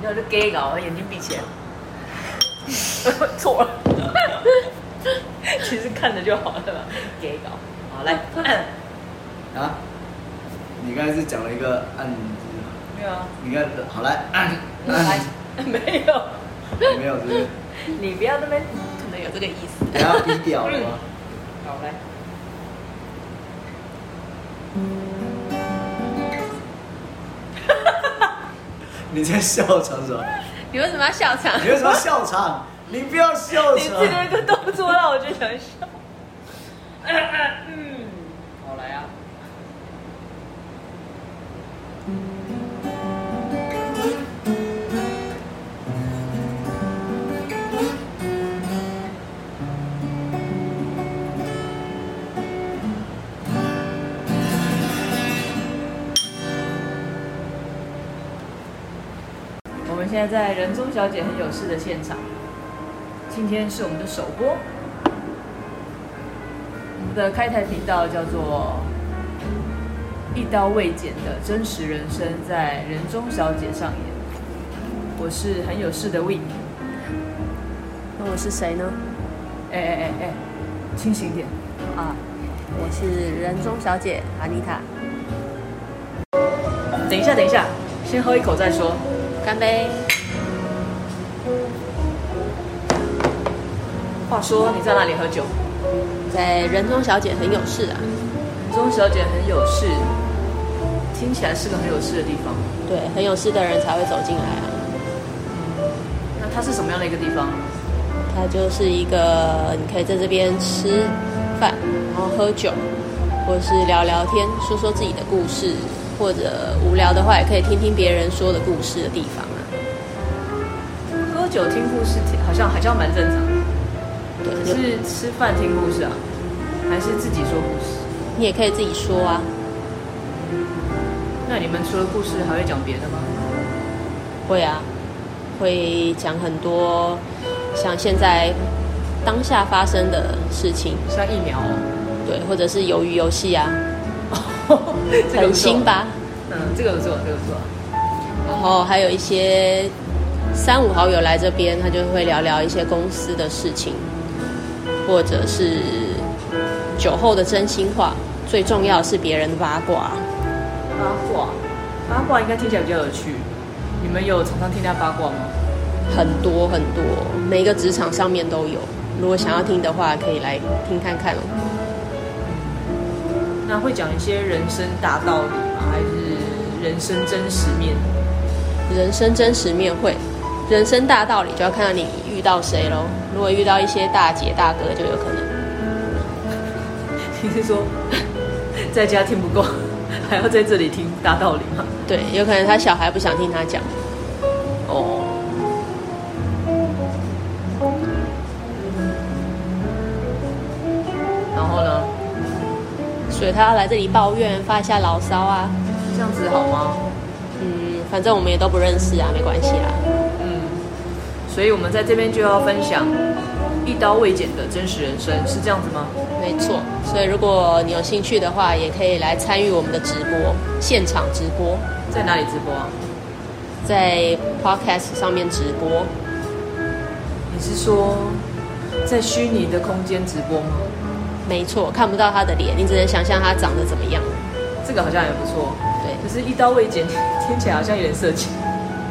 你要就 gay 搞，眼睛闭起来。错了，其实看着就好了，gay 搞。好，来。啊？你刚才是讲了一个按字没有啊。你看，好来按。来，没有。没有，是不是？你不要那边可能有这个意思。不要低调了吗？好，来。你在笑场什么？你为什么要笑场？你为什么笑场？你不要笑场。你这个动作让我就想笑。我们现在在人中小姐很有事的现场，今天是我们的首播，我们的开台频道叫做“一刀未剪的真实人生”在人中小姐上演。我是很有事的 Win，那我是谁呢？哎哎哎哎，清醒点啊！我是人中小姐阿妮塔。等一下，等一下，先喝一口再说。干杯！话说你在哪里喝酒？在人中小姐很有事啊。人中小姐很有事，听起来是个很有事的地方。对，很有事的人才会走进来啊。那它是什么样的一个地方？它就是一个你可以在这边吃饭，然后喝酒，或者是聊聊天，说说自己的故事。或者无聊的话，也可以听听别人说的故事的地方啊。喝酒听故事，好像好像蛮正常的。对，是吃饭听故事啊，还是自己说故事？你也可以自己说啊。那你们除了故事，还会讲别的吗？会啊，会讲很多，像现在当下发生的事情，像疫苗哦。对，或者是鱿鱼游戏啊。这个、很新吧？嗯，这个不错，这个不错。然后还有一些三五好友来这边，他就会聊聊一些公司的事情，或者是酒后的真心话。最重要是别人的八卦。八卦，八卦应该听起来比较有趣。你们有常常听他八卦吗？很多很多，每一个职场上面都有。如果想要听的话，可以来听看看哦。那会讲一些人生大道理吗？还是人生真实面？人生真实面会，人生大道理就要看到你遇到谁喽。如果遇到一些大姐大哥，就有可能。你是说在家听不够，还要在这里听大道理吗？对，有可能他小孩不想听他讲。哦。所以他要来这里抱怨，发一下牢骚啊，这样子好吗？嗯，反正我们也都不认识啊，没关系啦。嗯，所以我们在这边就要分享一刀未剪的真实人生，是这样子吗？没错。所以如果你有兴趣的话，也可以来参与我们的直播，现场直播。在哪里直播啊？在 Podcast 上面直播。你是说在虚拟的空间直播吗？没错，看不到他的脸，你只能想象他长得怎么样。这个好像也不错，对。可是，一刀未剪，听起来好像有点色情。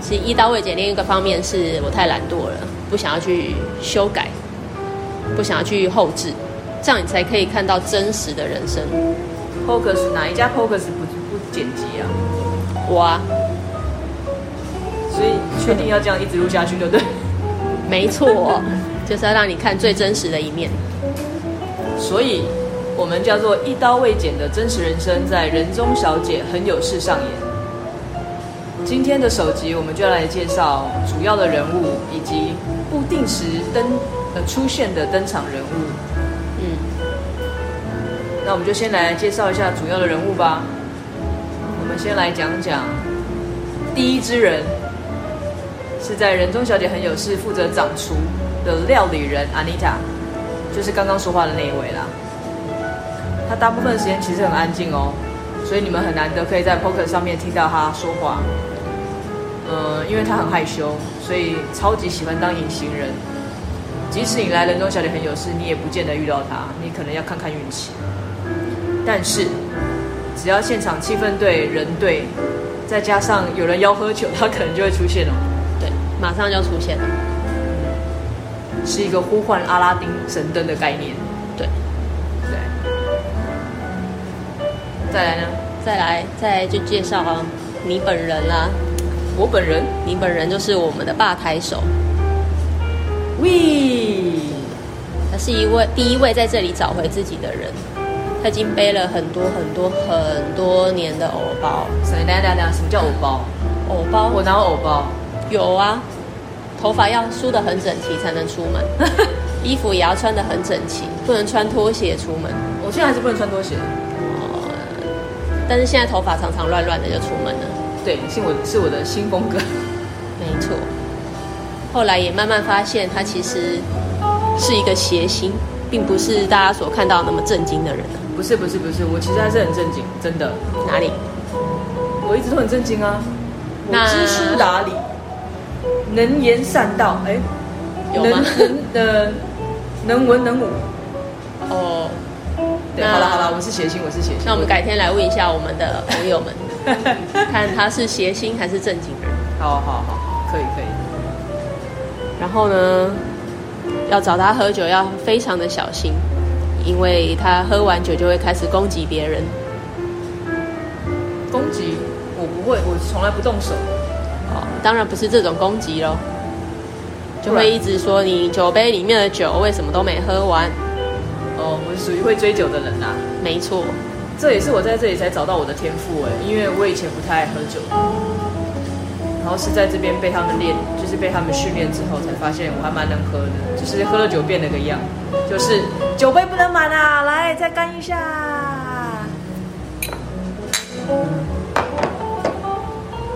其实，一刀未剪另一个方面是我太懒惰了，不想要去修改，不想要去后置，这样你才可以看到真实的人生。Focus 哪一家 Focus 不不剪辑啊？我啊。所以，确定要这样一直录下去，对不对？没错，就是要让你看最真实的一面。所以，我们叫做一刀未剪的真实人生，在人中小姐很有事上演。今天的首集，我们就要来介绍主要的人物以及不定时登呃出现的登场人物。嗯，那我们就先来介绍一下主要的人物吧。我们先来讲讲第一支人，是在人中小姐很有事负责掌厨的料理人 Anita。就是刚刚说话的那一位啦，他大部分时间其实很安静哦，所以你们很难得可以在 Poker 上面听到他说话。呃，因为他很害羞，所以超级喜欢当隐形人。即使你来人中小姐很有事，你也不见得遇到他，你可能要看看运气。但是，只要现场气氛对，人对，再加上有人邀喝酒，他可能就会出现了。对，马上就出现了，是一个呼唤阿拉丁神灯的概念。对，对。再来呢？再来，再来就介绍你本人啦。我本人，你本人就是我们的吧台手。喂，他是一位第一位在这里找回自己的人。他已经背了很多很多很多年的偶包。什么？等下等下，什么叫偶包？偶包？我哪有偶包？有啊，头发要梳得很整齐才能出门，衣服也要穿得很整齐，不能穿拖鞋出门。我现在还是不能穿拖鞋。哦，但是现在头发常常乱乱的就出门了。对，是我是我的新风格。没错。后来也慢慢发现，他其实是一个谐星，并不是大家所看到那么正经的人。不是不是不是，我其实还是很正经，真的。哪里？我一直都很正经啊。那知书达理，能言善道，哎，有吗？能的，能文能武。哦，对，好了好了，我是谐星，我是谐星。那我们改天来问一下我们的朋友们，看他是谐星还是正经人。好好好好，可以可以。然后呢，要找他喝酒要非常的小心。因为他喝完酒就会开始攻击别人，攻击我不会，我从来不动手。哦，当然不是这种攻击喽，就会一直说你酒杯里面的酒为什么都没喝完。哦，我是属于会追酒的人呐、啊。没错，这也是我在这里才找到我的天赋哎，因为我以前不太爱喝酒，然后是在这边被他们练，就是被他们训练之后才发现我还蛮能喝的，就是喝了酒变了个样。就是酒杯不能满啊！来，再干一下。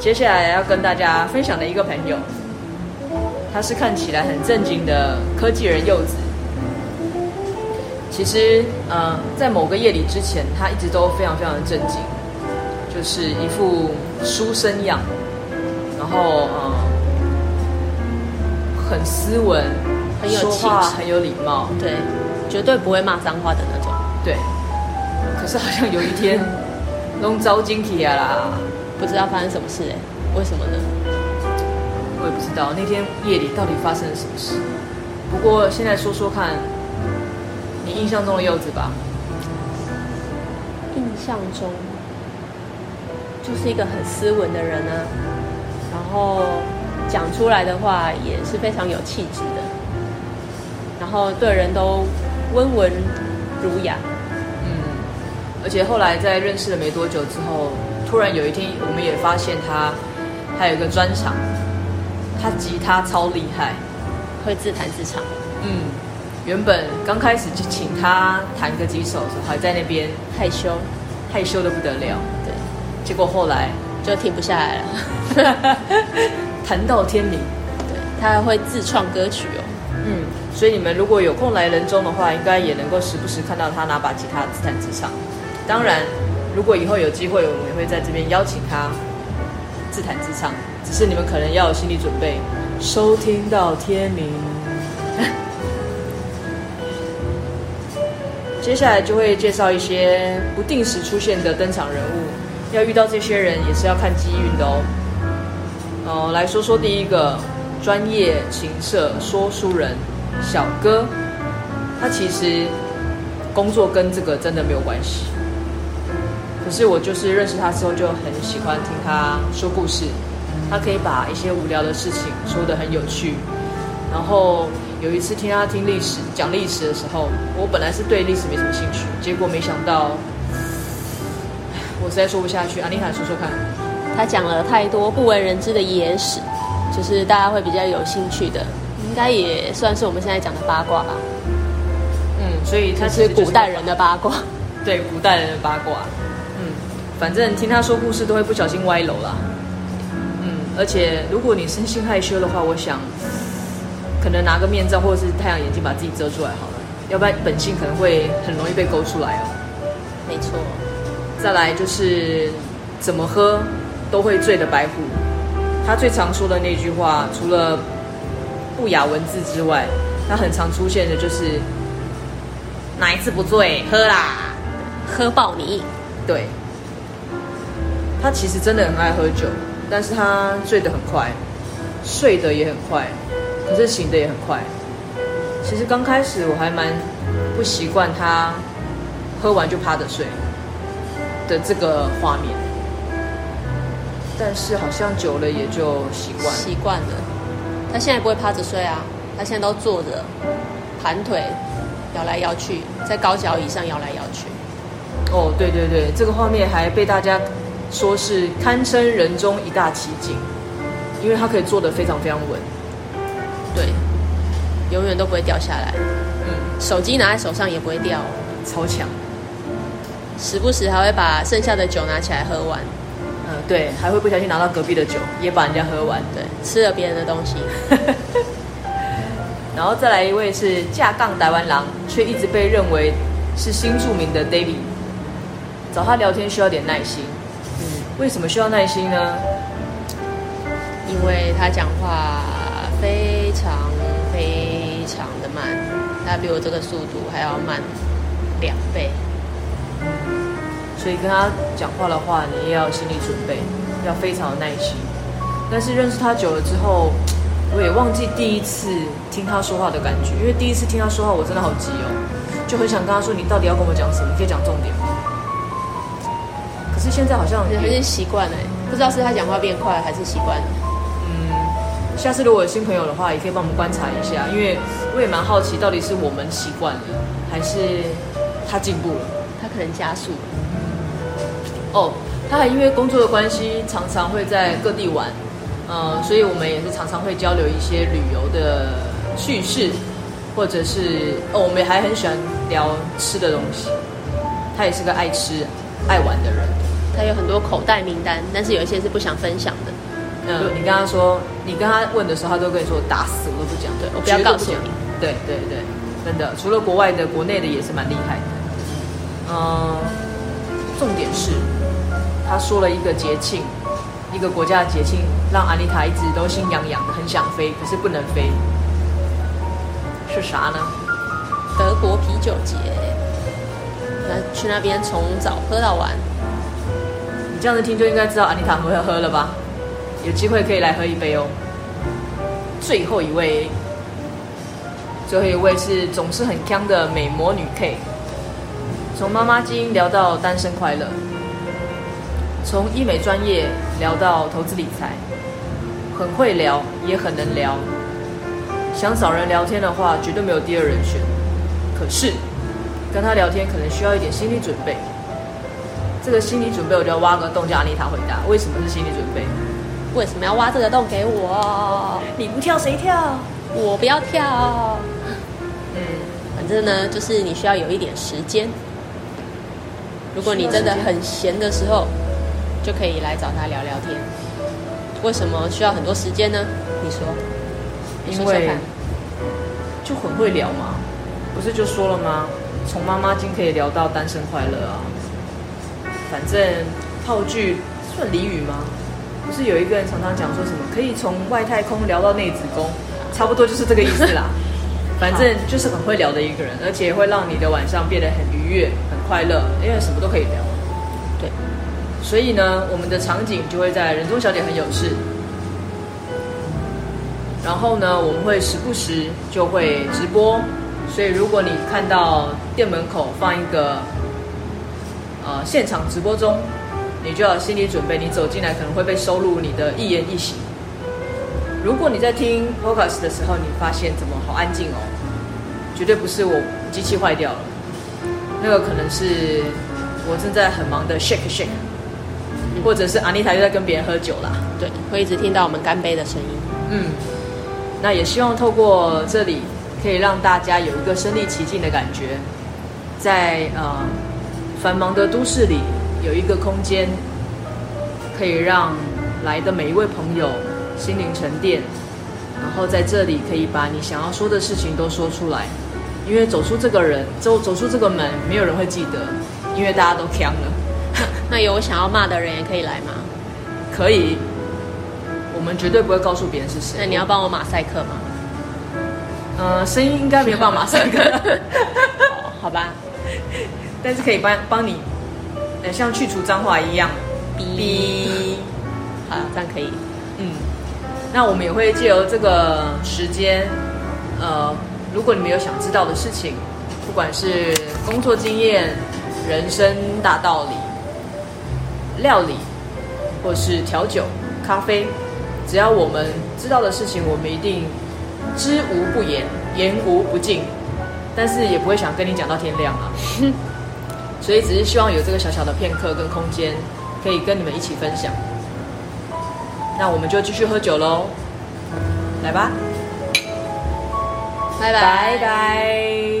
接下来要跟大家分享的一个朋友，他是看起来很正经的科技人柚子。其实，呃，在某个夜里之前，他一直都非常非常的正经，就是一副书生样，然后呃，很斯文。很有气质，很有礼貌，对，绝对不会骂脏话的那种。对，可是好像有一天，弄糟惊体啊啦，不知道发生什么事哎，为什么呢？我也不知道那天夜里到底发生了什么事。不过现在说说看，你印象中的柚子吧。印象中，就是一个很斯文的人啊，然后讲出来的话也是非常有气质的。然后对人都温文儒雅，嗯，而且后来在认识了没多久之后，突然有一天，我们也发现他还有一个专长，他吉他超厉害，会自弹自唱。嗯，原本刚开始就请他弹个几首还在那边害羞，害羞的不得了。对，结果后来就停不下来了，弹到天明。对，他还会自创歌曲哦。嗯，所以你们如果有空来人中的话，应该也能够时不时看到他拿把吉他自弹自唱。当然，如果以后有机会，我们也会在这边邀请他自弹自唱。只是你们可能要有心理准备，收听到天明。接下来就会介绍一些不定时出现的登场人物，要遇到这些人也是要看机运的哦。哦，来说说第一个。专业情色说书人小哥，他其实工作跟这个真的没有关系。可是我就是认识他之后就很喜欢听他说故事，他可以把一些无聊的事情说得很有趣。然后有一次听他听历史讲历史的时候，我本来是对历史没什么兴趣，结果没想到，我实在说不下去。阿妮塔说说看，他讲了太多不为人知的野史。就是大家会比较有兴趣的，应该也算是我们现在讲的八卦吧。嗯，所以他是古代人的八卦，对，古代人的八卦。嗯，反正听他说故事都会不小心歪楼啦。嗯，而且如果你生性害羞的话，我想可能拿个面罩或者是太阳眼镜把自己遮出来好了，要不然本性可能会很容易被勾出来哦。没错。再来就是怎么喝都会醉的白虎。他最常说的那句话，除了不雅文字之外，他很常出现的就是哪一次不醉喝啦，喝爆你。对，他其实真的很爱喝酒，但是他醉得很快，睡得也很快，可是醒得也很快。其实刚开始我还蛮不习惯他喝完就趴着睡的这个画面，但是好像久了也就习惯习惯了。他现在不会趴着睡啊，他现在都坐着，盘腿摇来摇去，在高脚椅上摇来摇去。哦，对对对，这个画面还被大家说是堪称人中一大奇景，因为他可以坐的非常非常稳。对，永远都不会掉下来。嗯，手机拿在手上也不会掉，超强。时不时还会把剩下的酒拿起来喝完。嗯，对，还会不小心拿到隔壁的酒，也把人家喝完。对，吃了别人的东西。然后再来一位是架杠台湾狼，却一直被认为是新著名的 David。找他聊天需要点耐心。为什么需要耐心呢？因为他讲话非常非常的慢，他比我这个速度还要慢两倍。所以跟他讲话的话，你也要心理准备，要非常有耐心。但是认识他久了之后，我也忘记第一次听他说话的感觉，因为第一次听他说话，我真的好急哦，就很想跟他说：“你到底要跟我讲什么？你可以讲重点吗？”可是现在好像有点习惯了，不知道是他讲话变快还是习惯了。嗯，下次如果有新朋友的话，也可以帮我们观察一下，因为我也蛮好奇，到底是我们习惯了，还是他进步了？他可能加速了。哦，他还因为工作的关系，常常会在各地玩，呃，所以我们也是常常会交流一些旅游的趣事，或者是哦，我们还很喜欢聊吃的东西。他也是个爱吃、爱玩的人，他有很多口袋名单，但是有一些是不想分享的。嗯，你跟他说，你跟他问的时候，他都跟你说打死我都不讲，对，我不要告诉你。对对对，真的，除了国外的，国内的也是蛮厉害的。嗯，重点是。他说了一个节庆，一个国家的节庆，让安妮塔一直都心痒痒的，很想飞，可是不能飞。是啥呢？德国啤酒节。那去那边从早喝到晚。这样子听就应该知道安妮塔会喝了吧？有机会可以来喝一杯哦。最后一位，最后一位是总是很锵的美魔女 K，从妈妈基因聊到单身快乐。从医美专业聊到投资理财，很会聊，也很能聊。想找人聊天的话，绝对没有第二人选。可是跟他聊天可能需要一点心理准备。这个心理准备，我就要挖个洞叫安妮塔回答。为什么是心理准备？为什么要挖这个洞给我？你不跳谁跳？我不要跳。嗯，反正呢，就是你需要有一点时间。如果你真的很闲的时候。就可以来找他聊聊天。为什么需要很多时间呢？你说，你说说看。就很会聊嘛，不是就说了吗？从妈妈经可以聊到单身快乐啊。反正套句算俚语吗？不是有一个人常常讲说什么可以从外太空聊到内子宫，差不多就是这个意思啦。反正就是很会聊的一个人，而且会让你的晚上变得很愉悦、很快乐，因为什么都可以聊。所以呢，我们的场景就会在人中小姐很有事。然后呢，我们会时不时就会直播。所以如果你看到店门口放一个呃现场直播中，你就要心理准备，你走进来可能会被收录你的一言一行。如果你在听 Podcast 的时候，你发现怎么好安静哦，绝对不是我机器坏掉了，那个可能是我正在很忙的 shake shake。或者是阿妮塔又在跟别人喝酒啦，对，会一直听到我们干杯的声音。嗯，那也希望透过这里，可以让大家有一个身临其境的感觉，在呃繁忙的都市里有一个空间，可以让来的每一位朋友心灵沉淀，然后在这里可以把你想要说的事情都说出来，因为走出这个人走走出这个门，没有人会记得，因为大家都锵了。那有我想要骂的人也可以来吗？可以，我我们绝对不会告诉别人是谁。那你要帮我马赛克吗？呃，声音应该没有办法马赛克。好，好吧，但是可以帮帮你，呃，像去除脏话一样，哔，好，这样可以。嗯，那我们也会借由这个时间，呃，如果你们有想知道的事情，不管是工作经验、人生大道理、料理，或是调酒、咖啡，只要我们知道的事情，我们一定知无不言，言无不尽。但是也不会想跟你讲到天亮啊。所以只是希望有这个小小的片刻跟空间，可以跟你们一起分享。那我们就继续喝酒喽，来吧，拜拜，拜拜。